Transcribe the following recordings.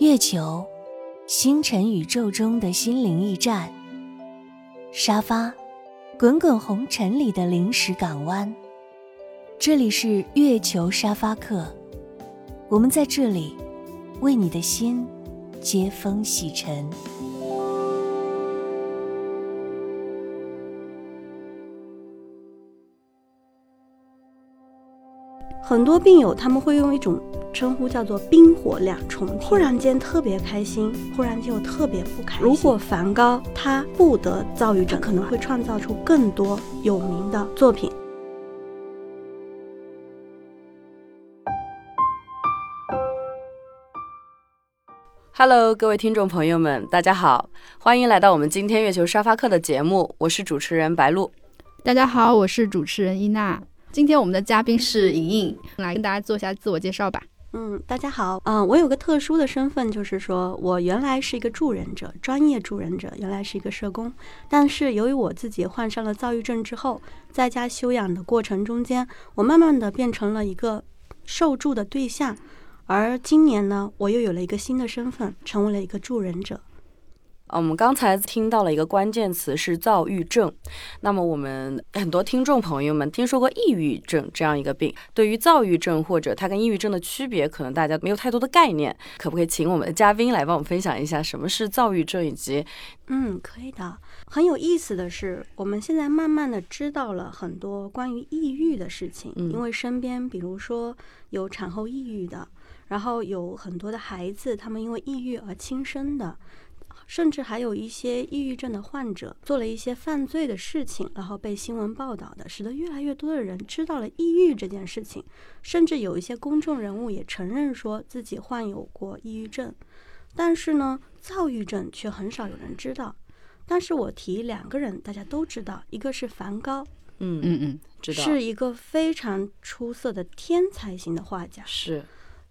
月球，星辰宇宙中的心灵驿站；沙发，滚滚红尘里的临时港湾。这里是月球沙发客，我们在这里为你的心接风洗尘。很多病友他们会用一种称呼叫做“冰火两重天”，忽然间特别开心，忽然间又特别不开心。如果梵高他不得躁郁症，可能会创造出更多有名的作品。Hello，各位听众朋友们，大家好，欢迎来到我们今天月球沙发客的节目，我是主持人白露。大家好，我是主持人伊娜。今天我们的嘉宾是莹莹，来跟大家做一下自我介绍吧。嗯，大家好，嗯，我有个特殊的身份，就是说我原来是一个助人者，专业助人者，原来是一个社工。但是由于我自己患上了躁郁症之后，在家休养的过程中间，我慢慢的变成了一个受助的对象。而今年呢，我又有了一个新的身份，成为了一个助人者。我们刚才听到了一个关键词是躁郁症，那么我们很多听众朋友们听说过抑郁症这样一个病，对于躁郁症或者它跟抑郁症的区别，可能大家没有太多的概念，可不可以请我们的嘉宾来帮我们分享一下什么是躁郁症以及？嗯，可以的。很有意思的是，我们现在慢慢的知道了很多关于抑郁的事情，因为身边比如说有产后抑郁的，然后有很多的孩子他们因为抑郁而轻生的。甚至还有一些抑郁症的患者做了一些犯罪的事情，然后被新闻报道的，使得越来越多的人知道了抑郁这件事情。甚至有一些公众人物也承认说自己患有过抑郁症，但是呢，躁郁症却很少有人知道。但是我提两个人，大家都知道，一个是梵高，嗯嗯嗯，知道，是一个非常出色的天才型的画家，是。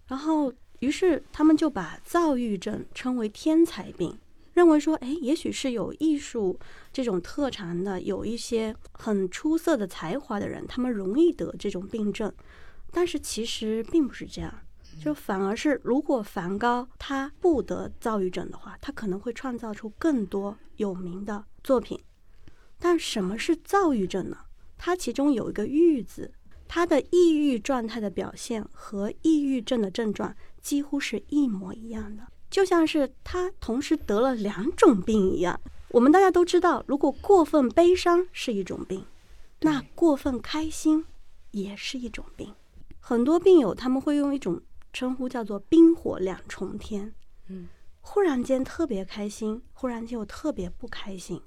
然后，于是他们就把躁郁症称为天才病。认为说，哎，也许是有艺术这种特长的，有一些很出色的才华的人，他们容易得这种病症。但是其实并不是这样，就反而是，如果梵高他不得躁郁症的话，他可能会创造出更多有名的作品。但什么是躁郁症呢？它其中有一个“郁”字，它的抑郁状态的表现和抑郁症的症状几乎是一模一样的。就像是他同时得了两种病一样。我们大家都知道，如果过分悲伤是一种病，那过分开心也是一种病。很多病友他们会用一种称呼叫做“冰火两重天”。嗯，忽然间特别开心，忽然间又特别不开心。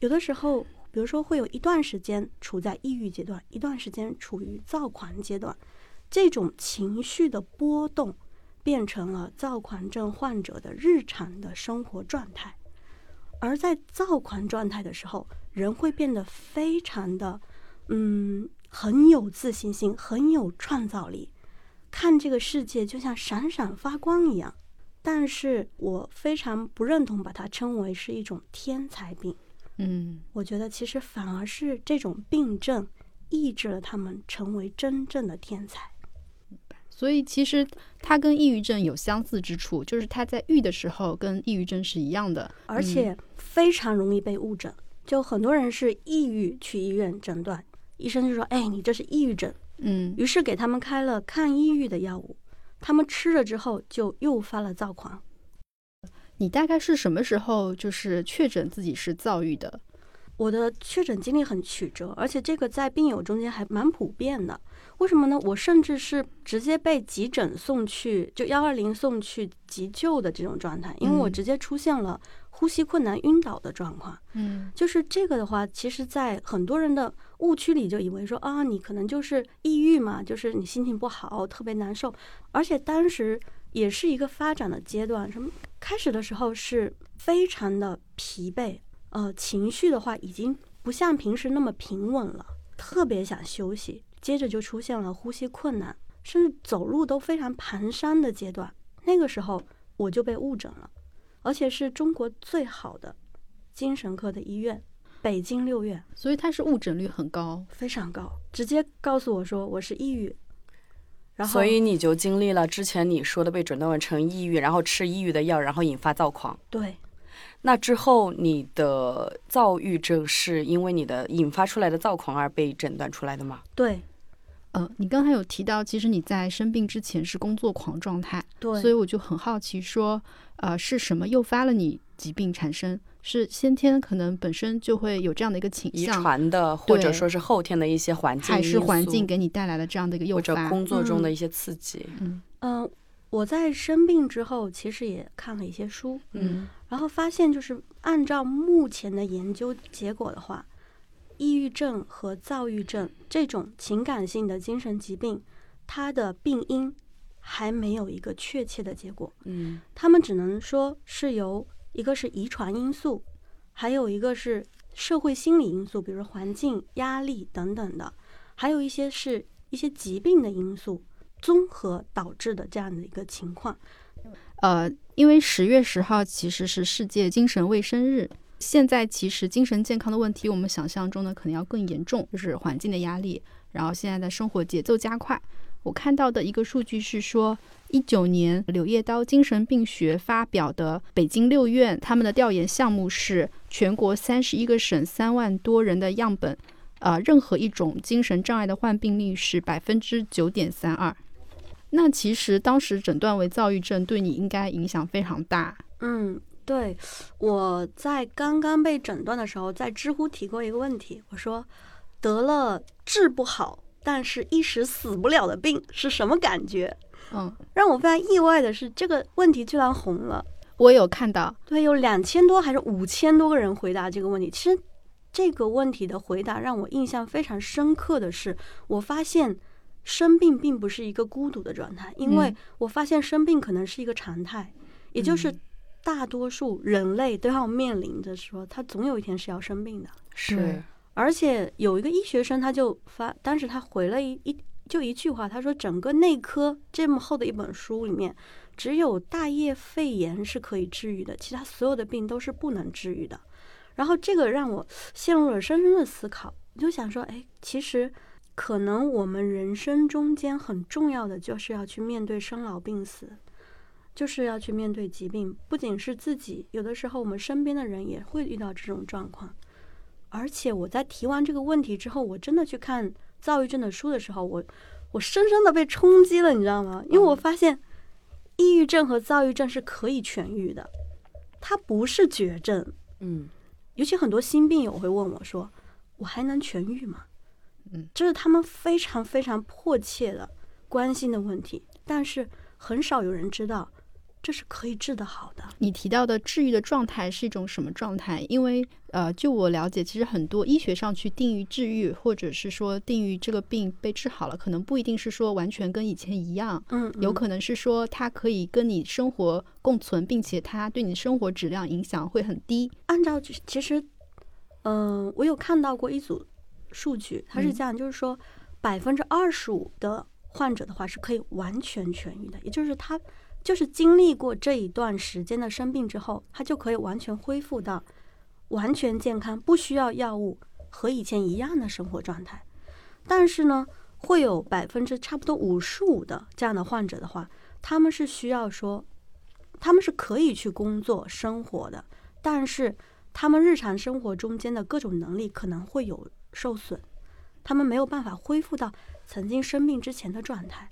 有的时候，比如说会有一段时间处在抑郁阶段，一段时间处于躁狂阶段，这种情绪的波动。变成了躁狂症患者的日常的生活状态，而在躁狂状态的时候，人会变得非常的，嗯，很有自信心，很有创造力，看这个世界就像闪闪发光一样。但是我非常不认同把它称为是一种天才病，嗯，我觉得其实反而是这种病症抑制了他们成为真正的天才。所以其实它跟抑郁症有相似之处，就是它在郁的时候跟抑郁症是一样的，而且非常容易被误诊。就很多人是抑郁去医院诊断，医生就说：“哎，你这是抑郁症。”嗯，于是给他们开了抗抑郁的药物，他们吃了之后就诱发了躁狂。你大概是什么时候就是确诊自己是躁郁的？我的确诊经历很曲折，而且这个在病友中间还蛮普遍的。为什么呢？我甚至是直接被急诊送去，就幺二零送去急救的这种状态，因为我直接出现了呼吸困难、晕倒的状况。嗯，就是这个的话，其实，在很多人的误区里就以为说啊，你可能就是抑郁嘛，就是你心情不好，特别难受。而且当时也是一个发展的阶段，什么开始的时候是非常的疲惫，呃，情绪的话已经不像平时那么平稳了，特别想休息。接着就出现了呼吸困难，甚至走路都非常蹒跚的阶段。那个时候我就被误诊了，而且是中国最好的精神科的医院——北京六院。所以它是误诊率很高，非常高，直接告诉我说我是抑郁。然后所以你就经历了之前你说的被诊断为成抑郁，然后吃抑郁的药，然后引发躁狂。对，那之后你的躁郁症是因为你的引发出来的躁狂而被诊断出来的吗？对，呃，你刚才有提到，其实你在生病之前是工作狂状态，对，所以我就很好奇，说，呃，是什么诱发了你疾病产生？是先天可能本身就会有这样的一个倾向遗，传的，或者说是后天的一些环境还是环境给你带来了这样的一个诱或者发？工作中的嗯一些刺激？嗯嗯、我在生病之后，其实也看了一些书，嗯然后发现就是按照目前的研究结果的话，抑郁症和躁郁症这种情感性的精神疾病，它的病因还没有一个确切的结果。嗯他们只能说是由一个是遗传因素，还有一个是社会心理因素，比如环境、压力等等的，还有一些是一些疾病的因素综合导致的这样的一个情况。呃，因为十月十号其实是世界精神卫生日，现在其实精神健康的问题，我们想象中的可能要更严重，就是环境的压力，然后现在的生活节奏加快。我看到的一个数据是说，一九年《柳叶刀精神病学》发表的北京六院他们的调研项目是全国三十一个省三万多人的样本，呃，任何一种精神障碍的患病率是百分之九点三二。那其实当时诊断为躁郁症，对你应该影响非常大。嗯，对，我在刚刚被诊断的时候，在知乎提过一个问题，我说得了治不好，但是一时死不了的病是什么感觉？嗯，让我非常意外的是，这个问题居然红了。我有看到，对，有两千多还是五千多个人回答这个问题。其实这个问题的回答让我印象非常深刻的是，我发现生病并不是一个孤独的状态，因为嗯我发现生病可能是一个常态，也就是大多数人类都要面临着说，他总有一天是要生病的。是而且有一个医学生，他就发，当时他回了一一就一句话，他说整个内科这么厚的一本书里面，只有大叶肺炎是可以治愈的，其他所有的病都是不能治愈的。然后这个让我陷入了深深的思考，我就想说，哎，其实可能我们人生中间很重要的就是要去面对生老病死。就是要去面对疾病，不仅是自己，有的时候我们身边的人也会遇到这种状况。而且我在提完这个问题之后，我真的去看躁郁症的书的时候，我我深深的被冲击了，你知道吗？因为我发现，抑郁症和躁郁症是可以痊愈的，它不是绝症。嗯尤其很多新病友会问我说：“我还能痊愈吗？”嗯，这是他们非常非常迫切的关心的问题，但是很少有人知道这是可以治得好的。你提到的治愈的状态是一种什么状态？因为呃，就我了解，其实很多医学上去定义治愈，或者是说定义这个病被治好了，可能不一定是说完全跟以前一样，嗯，嗯有可能是说它可以跟你生活共存，并且它对你生活质量影响会很低。按照其其实，嗯、我有看到过一组数据，它是嗯这样，就是说百分之二十五的患者的话是可以完全痊愈的，也就是他就是经历过这一段时间的生病之后，他就可以完全恢复到完全健康，不需要药物和以前一样的生活状态。但是呢，会有百分之差不多五十五的这样的患者的话，他们是需要说，他们是可以去工作生活的，但是他们日常生活中间的各种能力可能会有受损，他们没有办法恢复到曾经生病之前的状态。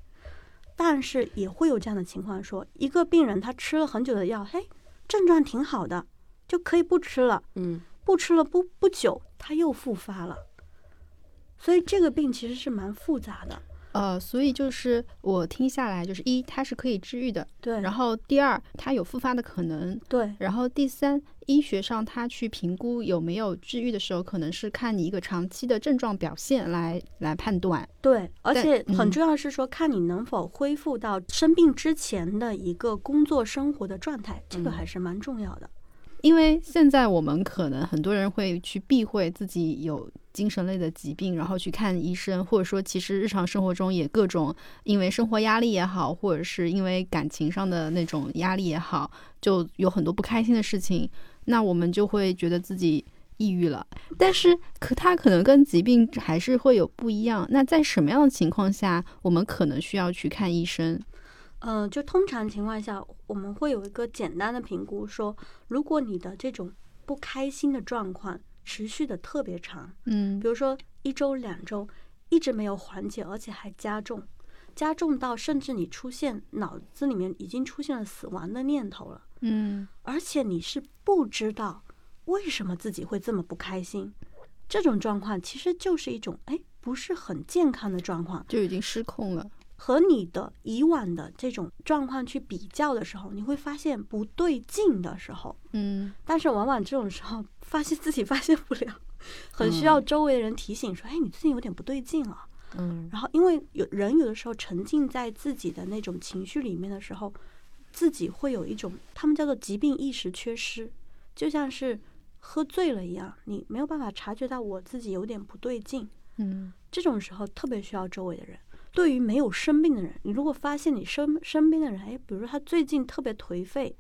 但是也会有这样的情况说，一个病人他吃了很久的药，嘿，症状挺好的，就可以不吃了，嗯不吃了不不久他又复发了。所以这个病其实是蛮复杂的，呃，所以就是我听下来，就是一，它是可以治愈的，对，然后第二，它有复发的可能，对，然后第三，医学上它去评估有没有治愈的时候，可能是看你一个长期的症状表现来来判断。对，而且很嗯重要是说，看你能否恢复到生病之前的一个工作生活的状态，这个嗯还是蛮重要的。因为现在我们可能很多人会去避讳自己有精神类的疾病，然后去看医生，或者说其实日常生活中也各种因为生活压力也好，或者是因为感情上的那种压力也好，就有很多不开心的事情。那我们就会觉得自己抑郁了，但是可它可能跟疾病还是会有不一样。那在什么样的情况下，我们可能需要去看医生？嗯、就通常情况下，我们会有一个简单的评估，说如果你的这种不开心的状况持续的特别长，嗯比如说一周、两周，一直没有缓解，而且还加重，加重到甚至你出现脑子里面已经出现了死亡的念头了，嗯而且你是不知道为什么自己会这么不开心，这种状况其实就是一种哎不是很健康的状况。就已经失控了。和你的以往的这种状况去比较的时候，你会发现不对劲的时候，嗯但是往往这种时候发现自己发现不了，很需要周围的人提醒说：“哎，你最近有点不对劲了。”嗯然后，因为有人有的时候沉浸在自己的那种情绪里面的时候，自己会有一种他们叫做疾病意识缺失，就像是喝醉了一样，你没有办法察觉到我自己有点不对劲。嗯这种时候特别需要周围的人。对于没有生病的人，你如果发现你身身边的人，哎，比如说他最近特别颓废，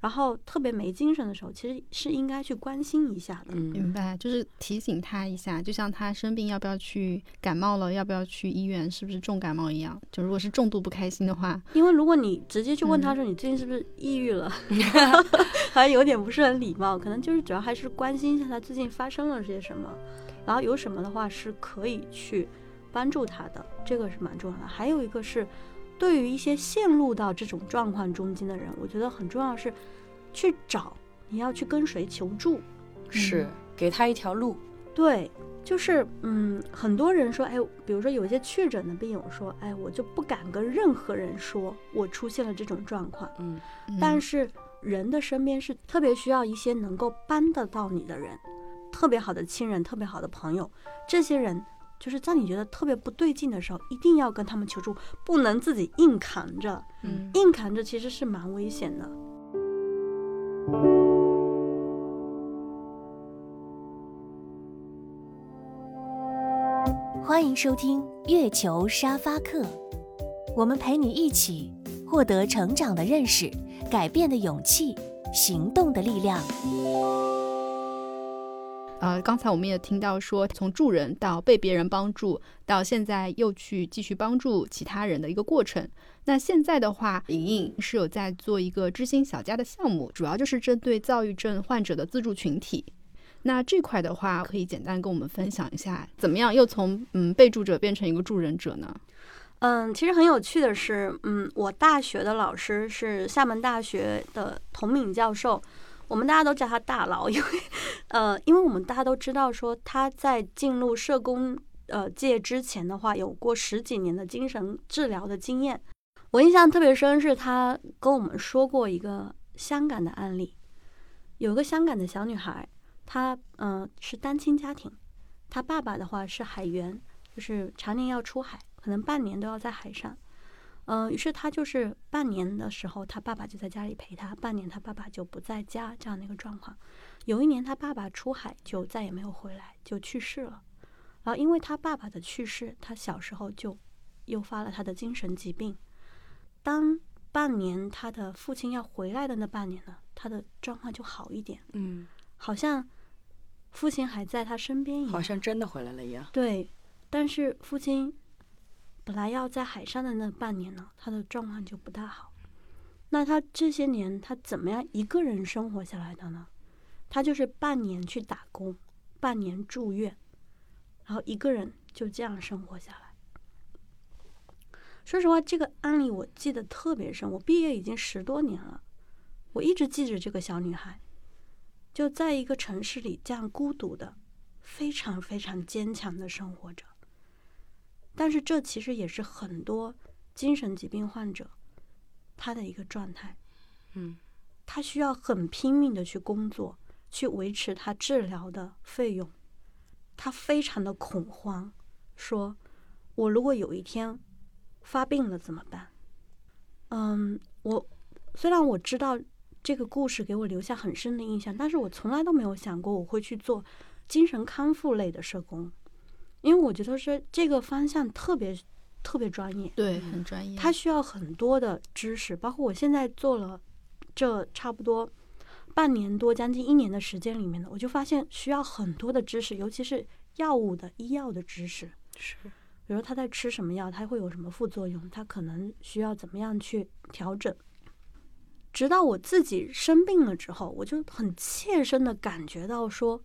然后特别没精神的时候，其实是应该去关心一下的。嗯明白，就是提醒他一下，就像他生病要不要去感冒了，要不要去医院，是不是重感冒一样。就如果是重度不开心的话，因为如果你直接去问他说你最近是不是抑郁了，还有点不是很礼貌，可能就是主要还是关心一下他最近发生了些什么，然后有什么的话是可以去帮助他的，这个是蛮重要的。还有一个是，对于一些陷入到这种状况中间的人，我觉得很重要是去找你要去跟谁求助。是给他一条路。对，就是嗯，很多人说，哎，比如说有一些确诊的病友说，哎，我就不敢跟任何人说我出现了这种状况。嗯嗯但是人的身边是特别需要一些能够帮得到你的人，特别好的亲人、特别好的朋友，这些人就是在你觉得特别不对劲的时候，一定要跟他们求助，不能自己硬扛着，嗯硬扛着其实是蛮危险的。欢迎收听月球沙发课，我们陪你一起获得成长的认识、改变的勇气、行动的力量。呃，刚才我们也听到说，从助人到被别人帮助，到现在又去继续帮助其他人的一个过程。那现在的话，莹莹是有在做一个知心小家的项目，主要就是针对躁郁症患者的自助群体。那这块的话，可以简单跟我们分享一下，怎么样又从嗯被助者变成一个助人者呢？嗯，其实很有趣的是，嗯，我大学的老师是厦门大学的童敏教授，我们大家都叫他大佬，因为，呃，因为我们大家都知道说他在进入社工呃界之前的话，有过十几年的精神治疗的经验。我印象特别深，是他跟我们说过一个香港的案例，有个香港的小女孩，她嗯、是单亲家庭，她爸爸的话是海员，就是常年要出海，可能半年都要在海上。嗯、于是他就是半年的时候，他爸爸就在家里陪他，半年他爸爸就不在家，这样的一个状况。有一年，他爸爸出海就再也没有回来，就去世了。然后因为他爸爸的去世，他小时候就诱发了他的精神疾病。当半年他的父亲要回来的那半年呢，他的状况就好一点，嗯，好像父亲还在他身边一样。好像真的回来了一样。对，但是父亲本来要在海上的那半年呢，他的状况就不大好。那他这些年他怎么样一个人生活下来的呢？他就是半年去打工，半年住院，然后一个人就这样生活下来。说实话，这个案例我记得特别深，我毕业已经十多年了，我一直记着这个小女孩，就在一个城市里这样孤独的，非常非常坚强的生活着。但是这其实也是很多精神疾病患者他的一个状态。嗯，他需要很拼命的去工作，去维持他治疗的费用。他非常的恐慌，说：“我如果有一天发病了怎么办？”嗯，我虽然我知道这个故事给我留下很深的印象，但是我从来都没有想过我会去做精神康复类的社工，因为我觉得是这个方向特别特别专业。对，很专业。它需要很多的知识，包括我现在做了这差不多半年多、将近一年的时间里面呢，我就发现需要很多的知识，尤其是药物的医药的知识。是，比如他在吃什么药，他会有什么副作用，他可能需要怎么样去调整。直到我自己生病了之后，我就很切身的感觉到说，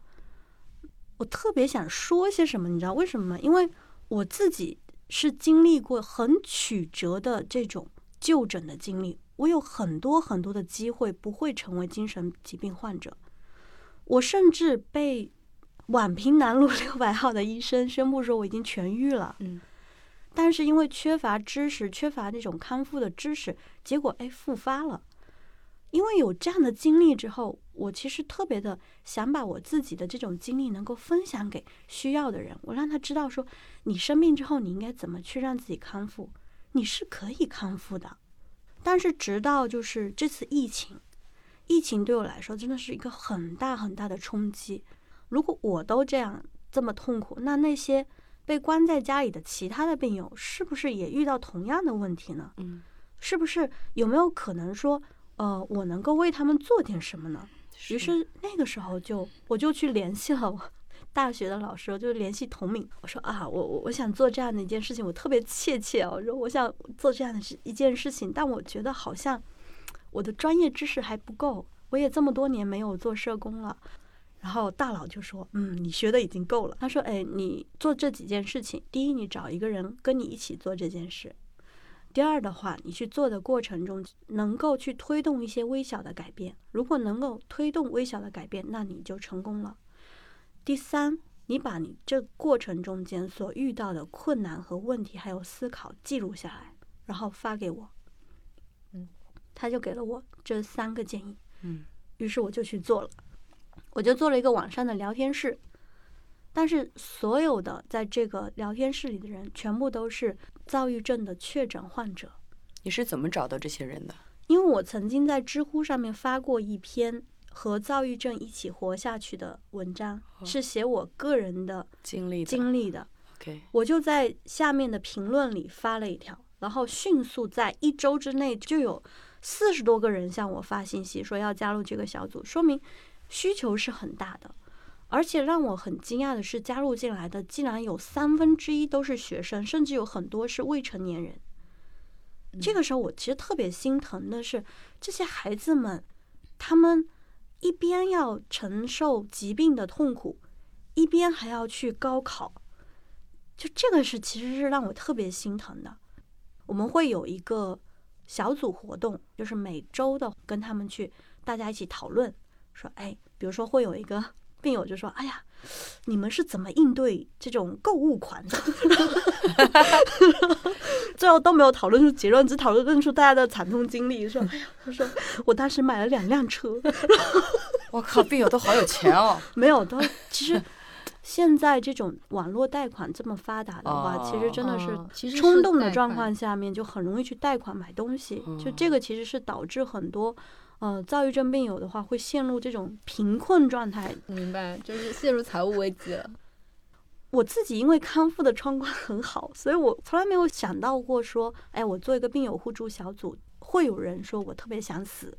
我特别想说些什么，你知道为什么吗？因为我自己是经历过很曲折的这种就诊的经历，我有很多很多的机会不会成为精神疾病患者，我甚至被宛平南路 六百号的医生宣布说我已经痊愈了，嗯，但是因为缺乏知识，缺乏那种康复的知识，结果哎复发了。因为有这样的经历之后，我其实特别的想把我自己的这种经历能够分享给需要的人，我让他知道说，你生病之后你应该怎么去让自己康复，你是可以康复的。但是直到就是这次疫情，疫情对我来说真的是一个很大很大的冲击。如果我都这样这么痛苦，那那些被关在家里的其他的病友是不是也遇到同样的问题呢？嗯，是不是有没有可能说？呃，我能够为他们做点什么呢？于是那个时候就我就去联系了我 大学的老师，就联系童敏，我说啊，我我我想做这样的一件事情，我特别切切我，说我想做这样的事一件事情，但我觉得好像我的专业知识还不够，我也这么多年没有做社工了。然后大佬就说，嗯，你学的已经够了。他说，哎，你做这几件事情，第一，你找一个人跟你一起做这件事。第二的话，你去做的过程中，能够去推动一些微小的改变。如果能够推动微小的改变，那你就成功了。第三，你把你这过程中间所遇到的困难和问题，还有思考记录下来，然后发给我。嗯，他就给了我这三个建议。嗯，于是我就去做了，我就做了一个网上的聊天室。但是所有的在这个聊天室里的人，全部都是躁郁症的确诊患者。你是怎么找到这些人的？因为我曾经在知乎上面发过一篇和躁郁症一起活下去的文章，是写我个人的经历经历的。OK，我就在下面的评论里发了一条，然后迅速在一周之内就有四十多个人向我发信息说要加入这个小组，说明需求是很大的。而且让我很惊讶的是，加入进来的竟然有三分之一都是学生，甚至有很多是未成年人。这个时候，我其实特别心疼的是这些孩子们，他们一边要承受疾病的痛苦，一边还要去高考，就这个是其实是让我特别心疼的。我们会有一个小组活动，就是每周的跟他们去大家一起讨论，说，哎，比如说会有一个。病友就说：“哎呀，你们是怎么应对这种购物款的？” 最后都没有讨论出结论，只讨论出大家的惨痛经历。说：“哎呀，他说我当时买了两辆车。”我靠，病友都好有钱哦！没有，都其实现在这种网络贷款这么发达的话，其实真的是冲动的状况下面就很容易去贷款买东西。就这个其实是导致很多。呃，躁郁症病友的话会陷入这种贫困状态，明白，就是陷入财务危机了。我自己因为康复的状况很好，所以我从来没有想到过说，哎，我做一个病友互助小组，会有人说我特别想死，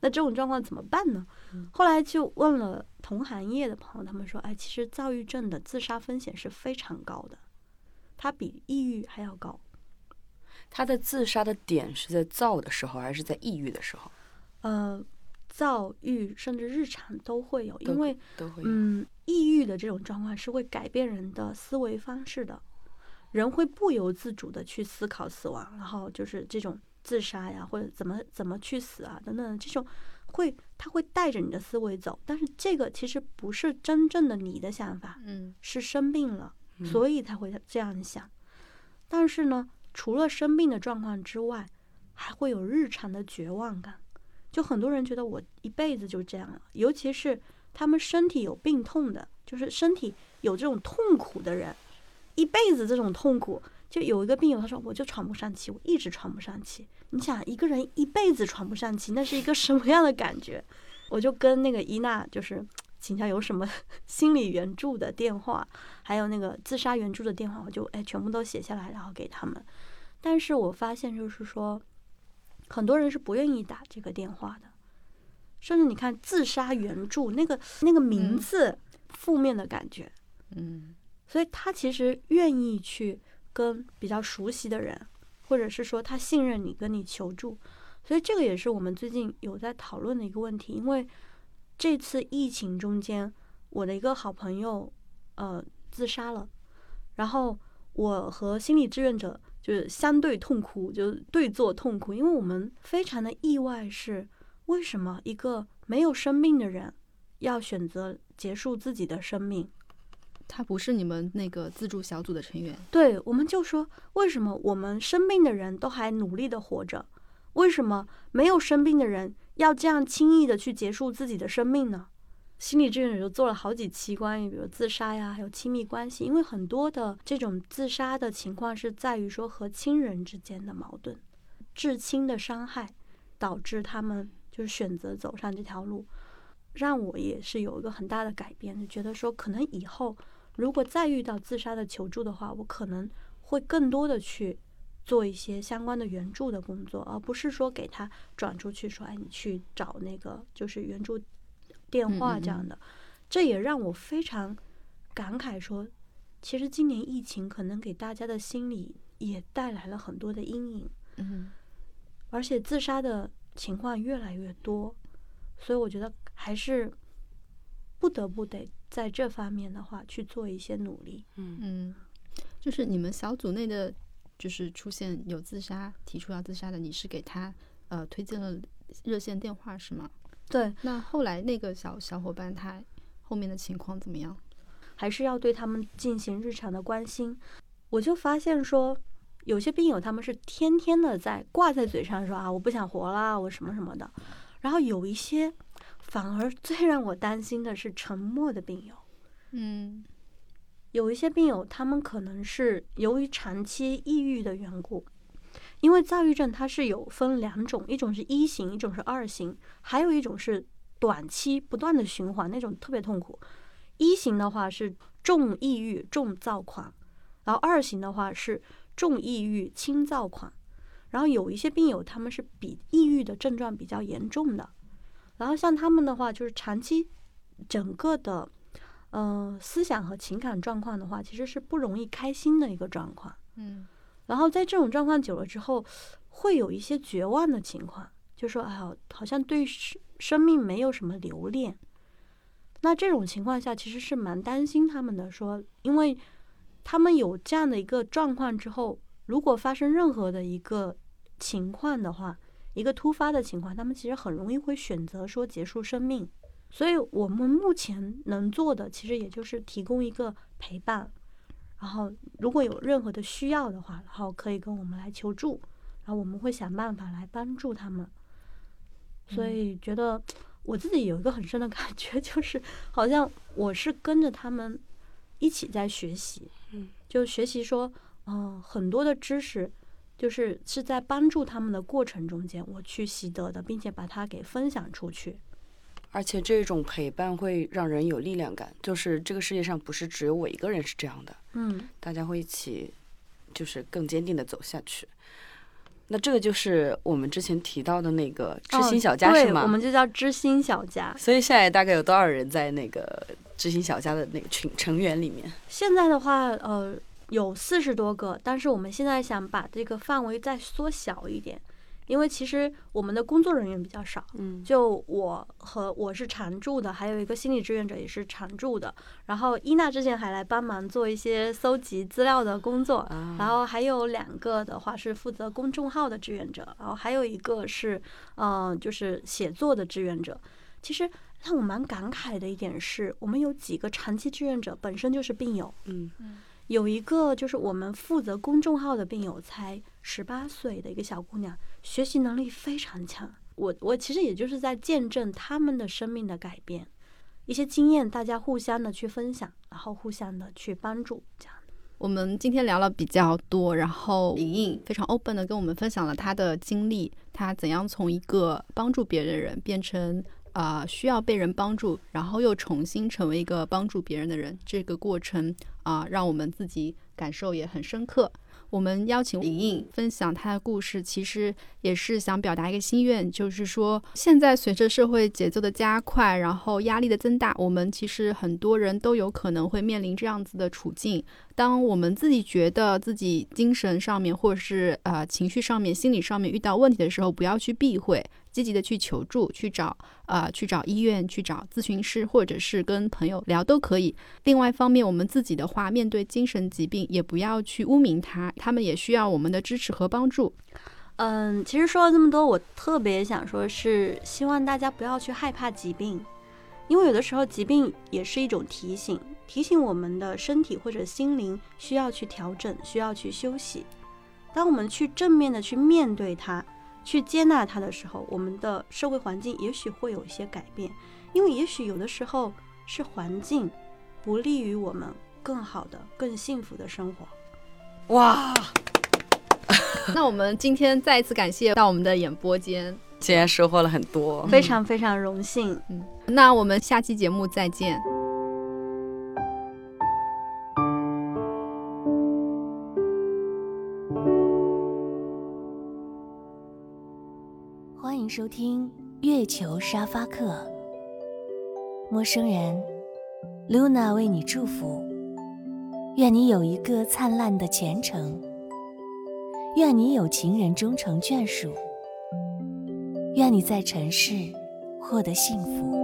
那这种状况怎么办呢？后来就问了同行业的朋友，他们说，哎，其实躁郁症的自杀风险是非常高的，它比抑郁还要高。他的自杀的点是在躁的时候，还是在抑郁的时候？呃，躁郁甚至日常都会有，因为嗯，抑郁的这种状况是会改变人的思维方式的，人会不由自主的去思考死亡，然后就是这种自杀呀，或者怎么怎么去死啊等等，这种会他会带着你的思维走，但是这个其实不是真正的你的想法，嗯，是生病了，所以才会这样想。但是呢，除了生病的状况之外，还会有日常的绝望感。就很多人觉得我一辈子就这样了，尤其是他们身体有病痛的，就是身体有这种痛苦的人，一辈子这种痛苦。就有一个病友他说，我就喘不上气，我一直喘不上气。你想一个人一辈子喘不上气，那是一个什么样的感觉？我就跟那个伊娜就是请教有什么 心理援助的电话，还有那个自杀援助的电话，我就哎全部都写下来，然后给他们。但是我发现就是说。很多人是不愿意打这个电话的，甚至你看自杀援助那个那个名嗯字，负面的感觉。嗯所以他其实愿意去跟比较熟悉的人，或者是说他信任你，跟你求助。所以这个也是我们最近有在讨论的一个问题，因为这次疫情中间，我的一个好朋友呃自杀了，然后我和心理志愿者就是相对痛苦，就是对坐痛苦，因为我们非常的意外是为什么一个没有生病的人要选择结束自己的生命。他不是你们那个自助小组的成员。对，我们就说，为什么我们生病的人都还努力的活着，为什么没有生病的人要这样轻易的去结束自己的生命呢？心理志愿者就做了好几期关于比如自杀呀，还有亲密关系，因为很多的这种自杀的情况是在于说和亲人之间的矛盾、至亲的伤害，导致他们就是选择走上这条路，让我也是有一个很大的改变，就觉得说可能以后。如果再遇到自杀的求助的话，我可能会更多的去做一些相关的援助的工作，而不是说给他转出去说，哎，你去找那个就是援助电话这样的。这也让我非常感慨说，其实今年疫情可能给大家的心理也带来了很多的阴影，嗯而且自杀的情况越来越多，所以我觉得还是不得不得。在这方面的话，去做一些努力。嗯嗯，就是你们小组内的，就是出现有自杀提出要自杀的，你是给他呃推荐了热线电话是吗？对，那后来那个小小伙伴他后面的情况怎么样？还是要对他们进行日常的关心。我就发现说，有些病友他们是天天的在挂在嘴上说啊，我不想活了，我什么什么的，然后有一些。反而最让我担心的是沉默的病友。嗯，有一些病友，他们可能是由于长期抑郁的缘故，因为躁郁症它是有分两种，一种是一型，一种是二型，还有一种是短期不断的循环，那种特别痛苦。一型的话是重抑郁、重躁狂，然后二型的话是重抑郁、轻躁狂。然后有一些病友，他们是比抑郁的症状比较严重的。然后像他们的话，就是长期整个的，嗯、思想和情感状况的话，其实是不容易开心的一个状况。嗯，然后在这种状况久了之后，会有一些绝望的情况，就说哎呀，好像对生生命没有什么留恋。那这种情况下，其实是蛮担心他们的，说因为他们有这样的一个状况之后，如果发生任何的一个情况的话。一个突发的情况，他们其实很容易会选择说结束生命，所以我们目前能做的其实也就是提供一个陪伴，然后如果有任何的需要的话，然后可以跟我们来求助，然后我们会想办法来帮助他们。所以觉得我自己有一个很深的感觉，就是好像我是跟着他们一起在学习，嗯，就学习说，嗯、呃，很多的知识。就是是在帮助他们的过程中间，我去习得的，并且把它给分享出去。而且这种陪伴会让人有力量感，就是这个世界上不是只有我一个人是这样的，嗯，大家会一起，就是更坚定的走下去。那这个就是我们之前提到的那个知心小家、哦、是吗？我们就叫知心小家。所以现在大概有多少人在那个知心小家的那个群成员里面？现在的话，呃。有四十多个，但是我们现在想把这个范围再缩小一点，因为其实我们的工作人员比较少，嗯，就我和我是常驻的，还有一个心理志愿者也是常驻的，然后伊娜之前还来帮忙做一些搜集资料的工作，啊、然后还有两个的话是负责公众号的志愿者，然后还有一个是嗯、呃、就是写作的志愿者。其实让我蛮感慨的一点是，我们有几个长期志愿者本身就是病友，嗯嗯。有一个就是我们负责公众号的病友，才十八岁的一个小姑娘，学习能力非常强。我我其实也就是在见证他们的生命的改变，一些经验大家互相的去分享，然后互相的去帮助，这样。我们今天聊了比较多，然后莹莹非常 open 的跟我们分享了她的经历，她怎样从一个帮助别人的人变成。啊、需要被人帮助，然后又重新成为一个帮助别人的人，这个过程啊、让我们自己感受也很深刻。我们邀请莹莹分享她的故事，其实也是想表达一个心愿，就是说，现在随着社会节奏的加快，然后压力的增大，我们其实很多人都有可能会面临这样子的处境。当我们自己觉得自己精神上面或者是呃情绪上面、心理上面遇到问题的时候，不要去避讳。积极的去求助，去找呃，去找医院，去找咨询师，或者是跟朋友聊都可以。另外一方面，我们自己的话，面对精神疾病，也不要去污名他，他们也需要我们的支持和帮助。嗯，其实说了这么多，我特别想说，是希望大家不要去害怕疾病，因为有的时候疾病也是一种提醒，提醒我们的身体或者心灵需要去调整，需要去休息。当我们去正面的去面对它。去接纳它的时候，我们的社会环境也许会有一些改变，因为也许有的时候是环境不利于我们更好的、更幸福的生活。哇！那我们今天再一次感谢到我们的演播间，今天收获了很多，非常非常荣幸。嗯，那我们下期节目再见。欢迎收听月球沙发客，陌生人，Luna 为你祝福，愿你有一个灿烂的前程，愿你有情人终成眷属，愿你在尘世获得幸福。